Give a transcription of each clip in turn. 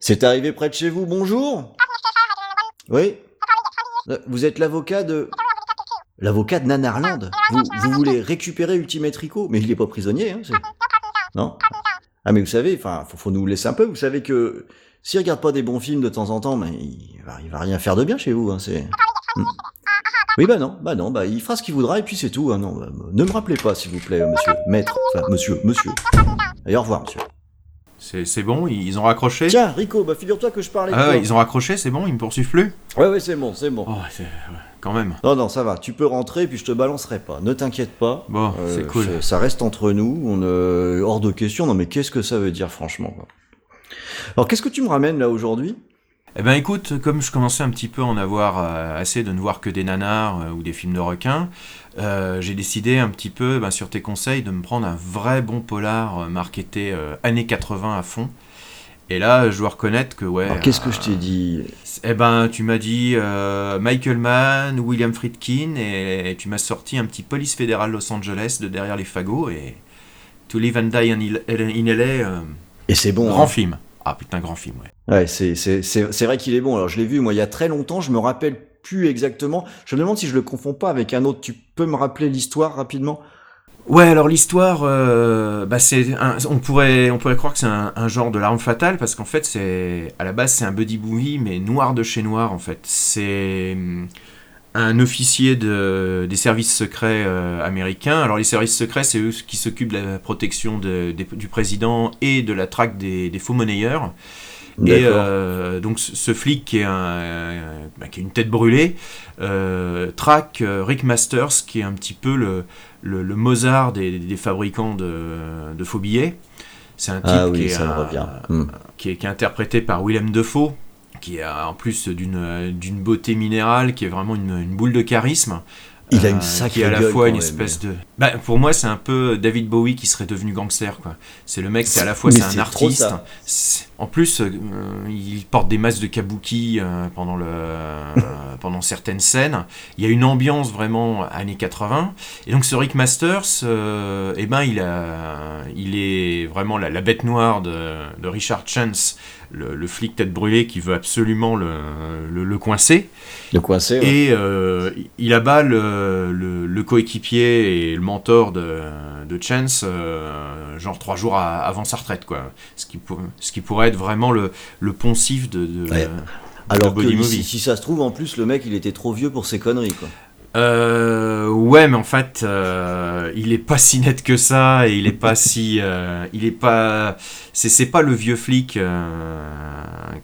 C'est arrivé près de chez vous, bonjour. Oui. Euh, Vous êtes l'avocat de... L'avocat de Nanarland. Vous, vous voulez récupérer Ultimate Rico. Mais il est pas prisonnier, hein Non. Ah mais vous savez, enfin, faut, faut nous laisser un peu, vous savez que... S'il regarde pas des bons films de temps en temps, mais il va, rien faire de bien chez vous, hein, c'est... Hmm. Oui bah non, bah non, bah il fera ce qu'il voudra et puis c'est tout, hein, non, bah, ne me rappelez pas s'il vous plaît, monsieur, maître, enfin, monsieur, monsieur. Allez, au revoir, monsieur. C'est bon, ils ont raccroché? Tiens, Rico, bah figure-toi que je parlais de Ah toi. ouais, ils ont raccroché, c'est bon, ils me poursuivent plus? Ouais, ouais, c'est bon, c'est bon. Oh, quand même. Non, non, ça va, tu peux rentrer, puis je te balancerai pas. Ne t'inquiète pas. Bon, Euh, c'est cool. Ça reste entre nous, on euh, hors de question. Non, mais qu'est-ce que ça veut dire, franchement quoi? Alors, qu'est-ce que tu me ramènes là aujourd'hui? Eh ben écoute, comme je commençais un petit peu à en avoir euh, assez de ne voir que des nanars euh, ou des films de requins, euh, j'ai décidé un petit peu, ben, sur tes conseils, de me prendre un vrai bon polar marketé euh, années 80 à fond. Et là, je dois reconnaître que ouais. Alors, qu'est-ce que je t'ai dit? Eh ben, tu m'as dit Michael Mann, William Friedkin, et, tu m'as sorti un petit police fédéral Los Angeles de derrière les fagots, et To Live and Die in, LA, Et c'est bon. grand hein. film. Ah putain, grand film, ouais. Ouais, c'est c'est- c'est- c'est vrai qu'il est bon. Alors, je l'ai vu, moi, il y a très longtemps, je me rappelle plus exactement. Je me demande si je le confonds pas avec un autre. Tu peux me rappeler l'histoire rapidement? Ouais, alors l'histoire, euh, bah c'est, on pourrait, on pourrait croire que c'est un, un genre de l'arme fatale parce qu'en fait c'est, à la base c'est un buddy movie mais noir de chez noir en fait. C'est un officier de, des services secrets euh, américains. Alors les services secrets c'est eux qui s'occupent de la protection de- du président et de la traque des, des faux monnayeurs. Et euh, donc ce, flic qui est, un, euh, bah, qui est une tête brûlée euh, traque Rick Masters qui est un petit peu le, le, le Mozart des, des fabricants de, de faux billets. C'est un type Ah qui, est un- revient. Hmm. qui, est, qui est interprété par Willem Dafoe qui a en plus d'une d'une beauté minérale qui est vraiment une, une boule de charisme. Il a Euh, une sacrée qui est à la fois une espèce de bah, pour moi c'est un peu David Bowie qui serait devenu gangster quoi. C'est le mec c'est à la fois c'est un artiste. en plus euh, il porte des masques de kabuki euh, pendant le euh, pendant certaines scènes. Il y a une ambiance vraiment années 80 et donc ce Rick Masters euh, eh ben il a il est vraiment la, la bête noire de, de Richard Chance le, le flic tête brûlée qui veut absolument le, le, le coincer De coincer. ouais. et euh, il abat le, le- le coéquipier et le mentor de, de Chance, euh, genre trois jours à- avant sa retraite, quoi. Ce qui, pour- ce qui pourrait être vraiment le, le poncif de, de, Ouais. de Alors que si, si ça se trouve, en plus, le mec, il était trop vieux pour ses conneries, quoi. Euh, ouais, mais en fait, euh, il est pas si net que ça et il est pas si, euh, il est pas, c'est c'est pas le vieux flic euh,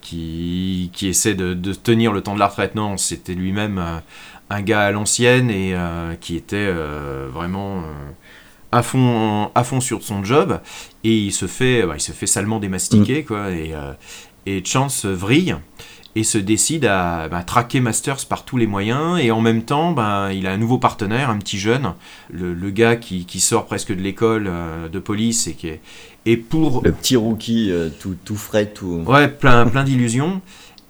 qui qui essaie de, de tenir le temps de la retraite. Non, c'était lui-même un gars à l'ancienne et qui était vraiment à fond à fond sur son job. Et il se fait, bah, il se fait salement démastiquer quoi et et Chance vrille et se décide à bah, traquer Masters par tous les moyens et en même temps bah, il a un nouveau partenaire, un petit jeune, le, le gars qui, qui sort presque de l'école euh, de police et qui est et pour Le petit rookie, euh, tout, tout frais, tout. ouais plein plein d'illusions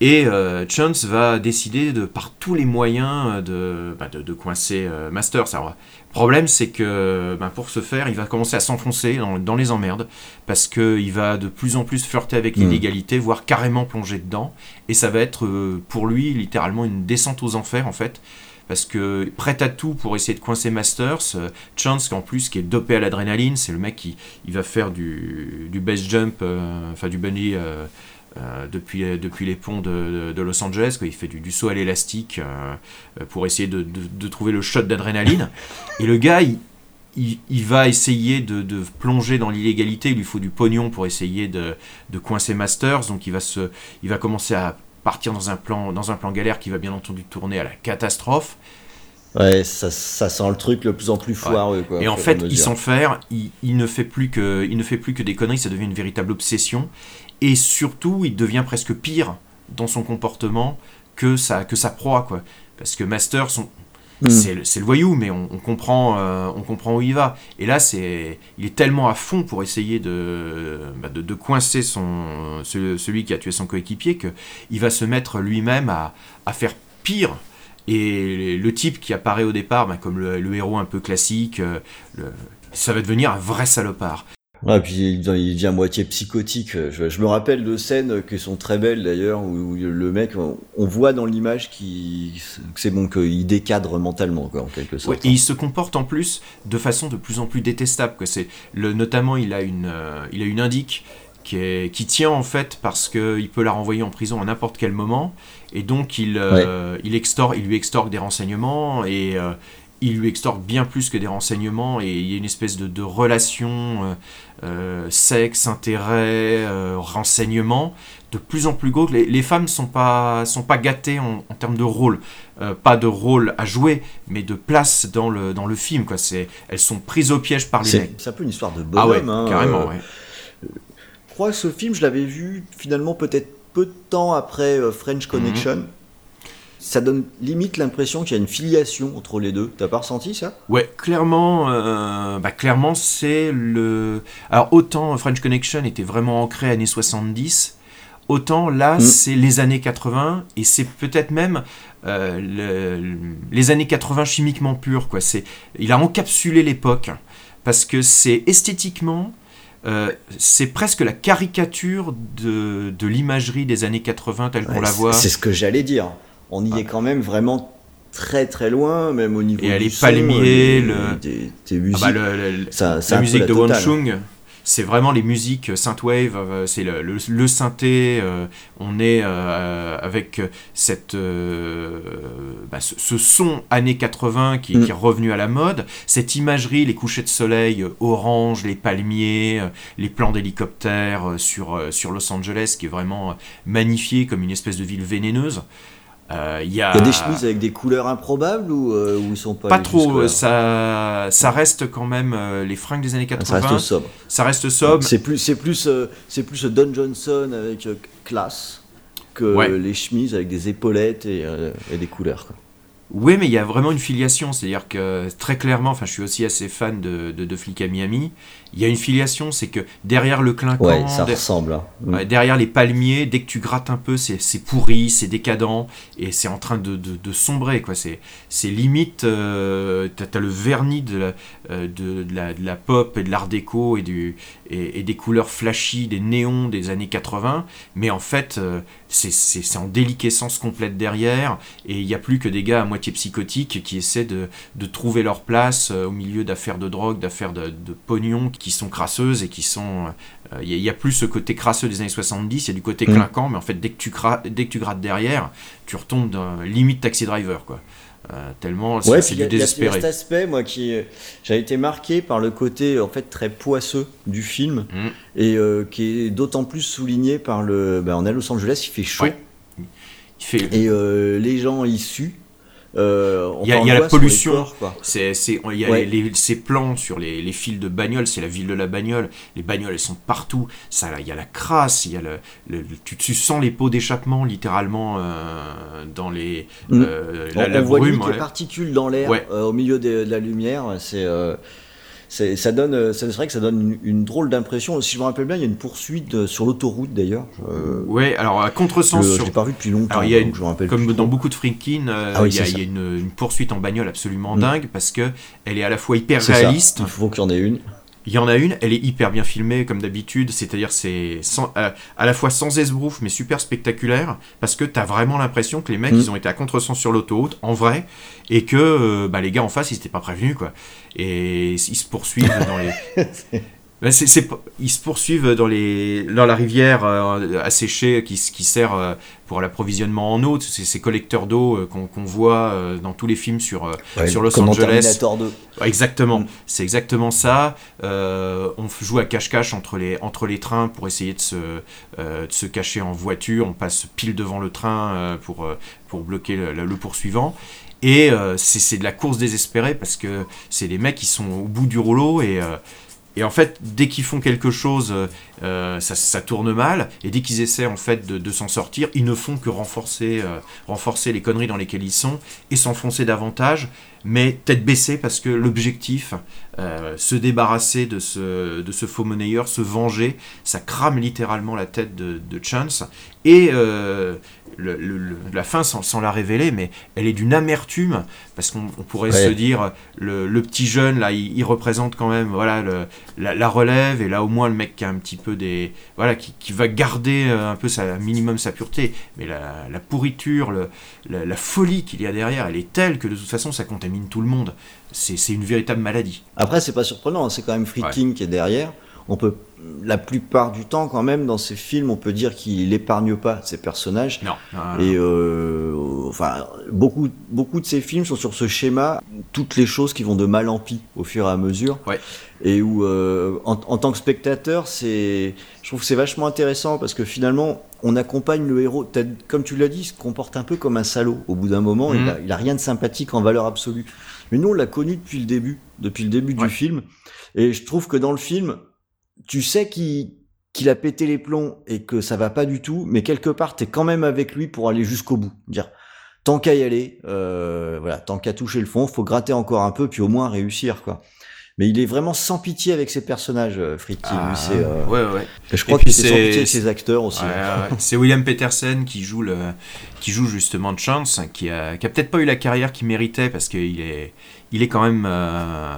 et euh, Chance va décider de par tous les moyens euh, de bah, de, de coincer euh, Masters. Alors, le problème c'est que bah, pour ce faire il va commencer à s'enfoncer dans, dans les emmerdes parce que il va de plus en plus flirter avec Mm. l'illégalité, voire carrément plonger dedans et ça va être euh, pour lui littéralement une descente aux enfers en fait parce que prêt à tout pour essayer de coincer Masters, Chance en plus qui est dopé à l'adrénaline, c'est le mec qui il va faire du, du base jump, enfin du bungee euh, depuis, depuis les ponts de, de- de Los Angeles, quoi. il fait du, du saut à l'élastique euh, euh, pour essayer de, de- de trouver le shot d'adrénaline. Et le gars, il, il, il va essayer de, de plonger dans l'illégalité, il lui faut du pognon pour essayer de, de coincer Masters, donc il va, se, il va commencer à partir dans un, plan, dans un plan galère qui va bien entendu tourner à la catastrophe. Ouais, ça, ça sent le truc le plus en plus foireux, quoi. Et en fait, il s'enferme, il, il ne fait plus que, il ne fait plus que des conneries, ça devient une véritable obsession. Et surtout, il devient presque pire dans son comportement que sa, que sa proie, quoi. Parce que Master, son, Hmm. c'est, le- voyou, mais on, on comprend, euh, on comprend où il va. Et là, c'est, il est tellement à fond pour essayer de, bah, de, de coincer son, celui qui a tué son coéquipier que il va se mettre lui-même à, à faire pire. Et le type qui apparaît au départ bah, comme le, le héros un peu classique, euh, le- ça va devenir un vrai salopard. Ouais, puis il, il devient à moitié psychotique. Je, je, me rappelle de scènes qui sont très belles d'ailleurs, où, où, le mec, on voit dans l'image qui, que c'est bon, qu'il décadre mentalement, quoi, en quelque sorte. Ouais, et il se comporte en plus de façon de plus en plus détestable. Quoi. C'est le, notamment, il a une, euh, il a une indique qui, est, qui tient en fait parce qu'il peut la renvoyer en prison à n'importe quel moment, et donc il, euh, il, il lui extorque des renseignements et euh, il lui extorque bien plus que des renseignements et il y a une espèce de, de relation euh, euh sexe, intérêt, euh, renseignement de plus en plus gros. Les, les femmes sont pas sont pas gâtées en, en termes de rôle, pas de rôle à jouer, mais de place dans le dans le film quoi. C'est elles sont prises au piège par les mecs. C'est un peu une histoire de bonhomme. Ah ouais, hein, carrément. Ouais. Je crois que ce film, je l'avais vu finalement peut-être peu de temps après French Connection. Mm -hmm. Ça donne limite l'impression qu'il y a une filiation entre les deux. T'as pas ressenti ça? Ouais, clairement, euh, bah, clairement c'est le. Alors autant French Connection était vraiment ancré années 70, autant là mm. c'est les années 80 et c'est peut-être même euh, le, les années 80 chimiquement pures quoi. C'est, il a encapsulé l'époque parce que c'est esthétiquement euh, c'est presque la caricature de, de l'imagerie des années 80 telle qu'on ouais, la voit. C'est ce que j'allais dire. On y ah. est quand même vraiment très très loin, même au niveau Et du les palmiers, le... des, des musiques. Ah bah le, le, ça, la musique de Won Chung, c'est vraiment les musiques synthwave, euh, c'est le, le, le, synthé, euh, on est euh, avec cette, euh, bah, ce, ce, son années 80 qui, mm. qui, est revenu à la mode, cette imagerie, les couchers de soleil orange, les palmiers, les plans d'hélicoptères sur, sur Los Angeles qui est vraiment magnifié comme une espèce de ville vénéneuse. Il euh, y, a... y, a... des chemises avec des couleurs improbables ou, euh, ou ils sont pas Pas trop, ça, ça reste quand même euh, les fringues des années 80. Ça reste sobre. Ça reste sobre. C'est plus, c'est plus, euh, c'est plus Don Johnson avec classe que ouais. les chemises avec des épaulettes et, et des couleurs. Quoi. Oui, mais il y a vraiment une filiation, c'est-à-dire que très clairement, enfin, je suis aussi assez fan de, de, de Flic à Miami. Il y a une filiation, c'est que derrière le clinquant, ouais, ça ressemble. Hein. Ouais, derrière les palmiers, dès que tu grattes un peu, c'est pourri, c'est décadent et c'est en train de, de, de sombrer, quoi. C'est limite, euh, t'as as le vernis de la, euh, de, de, la, de la pop et de l'art déco et, du, et, et, des couleurs flashy, des néons des années 80, mais en fait, euh, c'est en déliquescence complète derrière et il n'y a plus que des gars à moitié psychotiques qui essaient de, de trouver leur place euh, au milieu d'affaires de drogue, d'affaires de, de, pognon qui sont crasseuses et qui sont... Il euh, n'y a, a, plus ce côté crasseux des années 70, il y a du côté mmh. clinquant, mais en fait dès que tu, dès que tu grattes derrière, tu retombes dans limite taxi driver quoi. Euh, tellement ouais, c'est du désespéré. Il y a cet aspect, moi, qui j'ai été marqué par le côté en fait très poisseux du film mmh. et euh, qui est d'autant plus souligné par le. Ben, on est à Los Angeles, il fait chaud. Ouais. Il fait... Et euh, les gens issus. Euh, il y a, y a la pollution. C'est, il y a ouais. les, les, ces plans sur les, les fils de bagnole, c'est la ville de la bagnole. Les bagnoles, elles sont partout. Ça, il y a la crasse, il y a le, le tu, tu, sens les pots d'échappement littéralement euh, dans les mmh. euh, la, on, la on brume. Voit ouais. les particules dans l'air ouais. au milieu de, de la lumière. C'est ça donne, c'est vrai que ça donne une, une drôle d'impression. Si je me rappelle bien, il y a une poursuite sur l'autoroute d'ailleurs. Euh, ouais, alors à contresens. Je, sur... l'ai pas vu depuis longtemps. Alors, il y a une, comme dans beaucoup de Friedkin, euh, ah oui, il y a, il y a une, une, poursuite en bagnole absolument mmh. dingue parce que elle est à la fois hyper réaliste. Ça. Il faut qu'il y en ait une. Il y en a une, elle est hyper bien filmée comme d'habitude, c'est-à-dire c'est euh, à la fois sans esbrouf mais super spectaculaire parce que t'as vraiment l'impression que les mecs mmh. ils ont été à contresens sur l'autoroute en vrai et que euh, bah, les gars en face ils étaient pas prévenus quoi et ils se poursuivent dans les C est, c est, ils se poursuivent dans, les, dans la rivière euh, asséchée qui, qui sert euh, pour l'approvisionnement en eau. C'est ces collecteurs d'eau euh, qu'on qu voit euh, dans tous les films sur, ouais, sur Los Angeles. Ouais, exactement, mm. c'est exactement ça. on joue à cache-cache entre les, entre les trains pour essayer de se, de se cacher en voiture. On passe pile devant le train pour, pour bloquer le, le poursuivant. Et c'est de la course désespérée parce que c'est les mecs qui sont au bout du rouleau et et en fait, dès qu'ils font quelque chose, euh, ça, ça, tourne mal, et dès qu'ils essaient en fait de, s'en sortir, ils ne font que renforcer, euh, renforcer les conneries dans lesquelles ils sont, et s'enfoncer davantage, mais tête baissée parce que l'objectif, euh, se débarrasser de ce, de ce faux monnayeur, se venger, ça crame littéralement la tête de, Chance, et euh, le, le, la fin, sans, sans, la révéler, mais elle est d'une amertume, parce qu'on pourrait ouais. se dire, le, le, petit jeune, là, il, il, représente quand même voilà, la, la, relève, et là, au moins, le mec qui a un petit peu des... Voilà, qui, qui va garder euh, un peu sa minimum sa pureté, mais la, la pourriture, la, la folie qu'il y a derrière, elle est telle que de toute façon, ça contamine tout le monde. C'est une véritable maladie. Après, c'est pas surprenant, hein, c'est quand même Friedkin ouais. qui est derrière on peut la plupart du temps quand même dans ces films on peut dire qu'il épargne pas ses personnages non, non, non. et euh, enfin beaucoup beaucoup de ces films sont sur ce schéma toutes les choses qui vont de mal en pis au fur et à mesure ouais. et où euh, en, en, tant que spectateur c'est je trouve que c'est vachement intéressant parce que finalement on accompagne le héros comme tu l'as dit il se comporte un peu comme un salaud au bout d'un moment mmh. il, a, il, a, rien de sympathique en valeur absolue mais nous on l'a connu depuis le début depuis le début ouais. du film et je trouve que dans le film tu sais qu'il qu'il a pété les plombs et que ça va pas du tout, mais quelque part t'es quand même avec lui pour aller jusqu'au bout, dire tant qu'à y aller, euh, voilà, tant qu'à toucher le fond, faut gratter encore un peu puis au moins réussir quoi. Mais il est vraiment sans pitié avec ses personnages, euh, Friedkin. Ah, euh... ouais, ouais. Je crois qu'il est sans pitié avec ses acteurs aussi. Ouais, ouais. c'est William Peterson qui joue le, qui joue justement Chance, qui a, qui a peut-être pas eu la carrière qu'il méritait parce qu'il est, il est quand même, euh,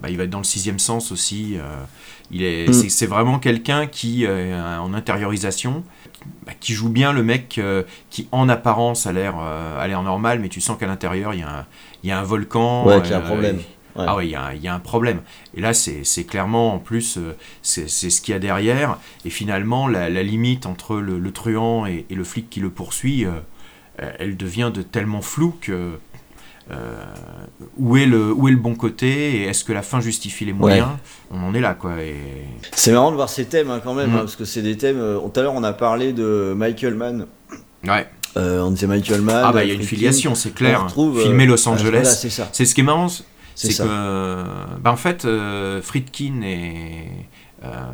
bah, il va être dans le sixième sens aussi. Euh, il est, mm. c'est vraiment quelqu'un qui, euh, en intériorisation, bah, qui joue bien le mec euh, qui, en apparence, a l'air, euh, a l'air normal, mais tu sens qu'à l'intérieur, il y, a un, il y a un volcan. Ouais, qu'il y a un problème. Ouais. Ah ouais, il y, a, il y, a un problème. Et là, c'est clairement, en plus, c'est ce qu'il y a derrière. Et finalement, la, la limite entre le, le truand et, et, le flic qui le poursuit, elle devient de tellement floue que euh, où, est le, où est le bon côté et est-ce que la fin justifie les moyens? Ouais. On en est là, quoi. Et... C'est marrant de voir ces thèmes hein, quand même, mmh. hein, parce que c'est des thèmes. Euh, tout à l'heure, on a parlé de Michael Mann. Ouais. Euh, on disait Michael Mann. Ah, bah, il y a une filiation, c'est clair. Retrouve, Filmer Los Angeles. C'est ça. C'est ce qui est marrant, c'est que. Bah, en fait, Friedkin et euh,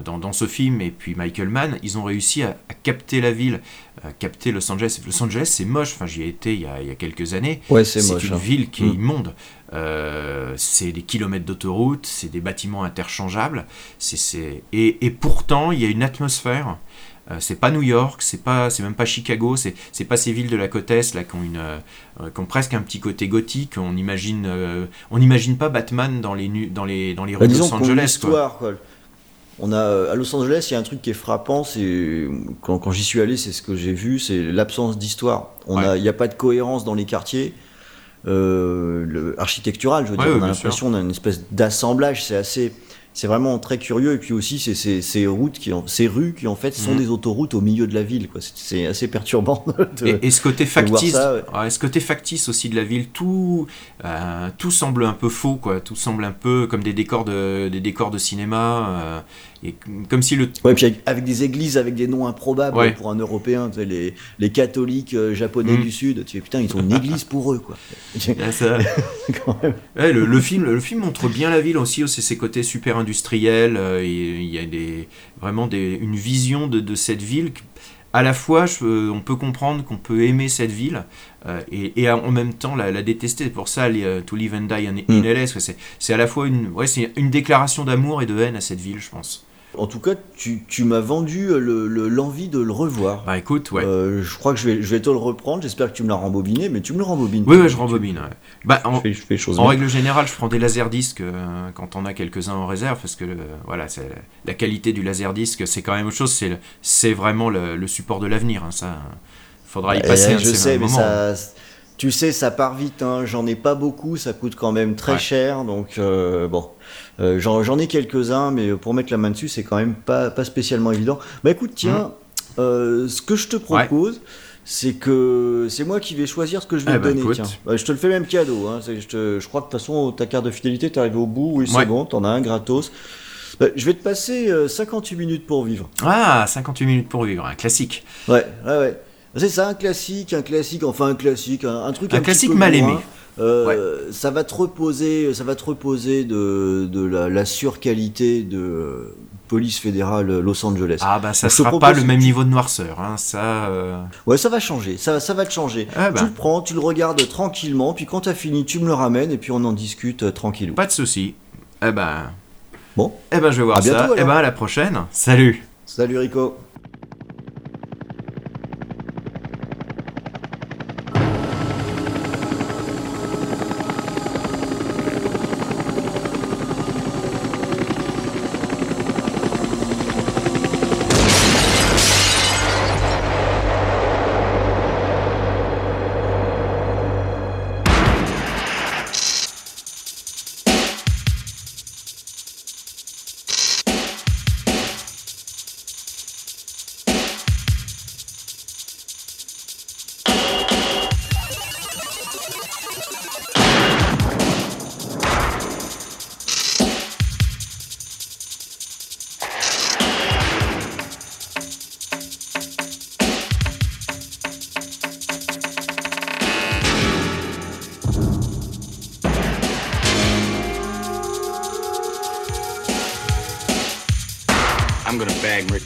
dans, dans, ce film et puis Michael Mann, ils ont réussi à, à capter la ville, à capter Los Angeles. Los Angeles, c'est moche. Enfin, j'y ai été il y, a, il y a, quelques années. Ouais, c'est une hein. ville qui est mm. immonde. Euh, c'est des kilomètres d'autoroute, c'est des bâtiments interchangeables. Et, et, pourtant, il y a une atmosphère. Euh, c'est pas New York, c'est pas, c'est même pas Chicago, c'est, c'est pas ces villes de la côte est là qui ont une, euh, qui ont presque un petit côté gothique. On imagine, euh, on n'imagine pas Batman dans les, dans les, dans les rues bah, de Los Angeles. Quoi. quoi on a euh, à Los Angeles, il y a un truc qui est frappant, c'est quand, quand j'y suis allé, c'est ce que j'ai vu, c'est l'absence d'histoire. On ouais. a, il n'y a pas de cohérence dans les quartiers. Euh, le, architectural, je veux dire, ouais, on a l'impression d'une espèce d'assemblage, c'est assez, c'est vraiment très curieux. Et puis aussi, c'est ces, ces, routes, qui, ces rues qui en fait sont mmh. des autoroutes au milieu de la ville. C'est assez perturbant. De, et, et, ce côté factice, ça, ouais. ce côté factice aussi de la ville, tout, euh, tout semble un peu faux, quoi. Tout semble un peu comme des décors de, des décors de cinéma. Euh, et comme si le. Ouais, puis avec, avec, des églises avec des noms improbables ouais. pour un Européen, tu sais, les, les catholiques euh, japonais mmh. du Sud, tu sais, putain, ils ont une église pour eux, quoi. Ouais, le, le, film, le film montre bien la ville aussi, aussi ses côtés super industriels. Euh, il y a des, vraiment des, une vision de, de cette ville. À la fois, je, euh, on peut comprendre qu'on peut aimer cette ville euh, et, et, en même temps la, la détester. Pour ça, les, To Live and Die in, in mm. LA, c'est à la fois une, ouais, une déclaration d'amour et de haine à cette ville, je pense. En tout cas, tu, tu m'as vendu l'envie le, le, de le revoir. Bah écoute, ouais. Euh, je crois que je vais, je vais te le reprendre. J'espère que tu me l'as rembobiné, mais tu me le rembobines. Oui, ouais, je rembobine. Ouais. Bah, en, je fais, je fais en règle générale, je prends des laserdiscs euh, quand on a quelques-uns en réserve, parce que le, voilà, la qualité du laserdisc, c'est quand même autre chose. C'est vraiment le, le, support de l'avenir. Hein, ça, faudra y passer. Et, un je sais, mais ça tu sais, ça part vite, hein. j'en ai pas beaucoup, ça coûte quand même très ouais. cher, donc euh, bon, euh, j'en ai quelques-uns, mais pour mettre la main dessus, c'est quand même pas, pas spécialement évident. Bah écoute, tiens, mmh. euh, ce que je te propose, ouais. c'est que c'est moi qui vais choisir ce que je vais ah te bah, donner. Tiens. Bah, je te le fais même cadeau, hein. je, te, je, crois que de toute façon, ta carte de fidélité, t'es arrivé au bout, oui, c'est ouais. bon, t'en as un gratos. Bah, je vais te passer 58 minutes pour vivre. Ah, 58 minutes pour vivre, un classique. Ouais, ouais, ouais. C'est ça, un classique, un classique, enfin un classique, un, un truc un, un classique mal aimé. Euh, ouais. Ça va te reposer, ça va te reposer de, de la, la surqualité de police fédérale Los Angeles. Ah bah ça te sera pas le même niveau de noirceur, hein, ça. euh, Ouais, ça va changer, ça, ça va te changer. Ah bah. Tu le prends, tu le regardes tranquillement, puis quand t'as fini, tu me le ramènes et puis on en discute euh, tranquillou. Pas de souci. Eh ben. Bon, Eh ben je vais voir À bientôt, ça. Eh alors. ben à la prochaine. Salut. salut Rico.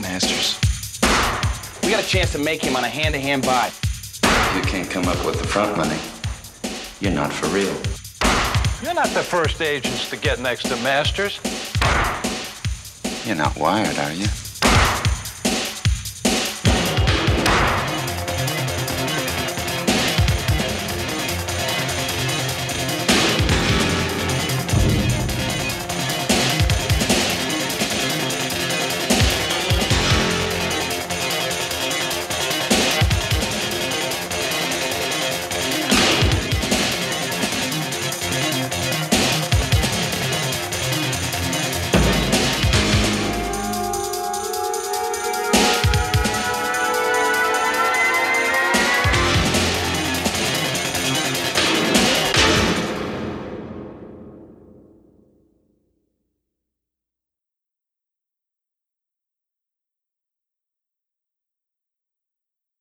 Masters. We got a chance to make him on a hand-to-hand buy. You can't come up with the front money. You're not for real. You're not the first agents to get next to Masters. You're not wired, are you?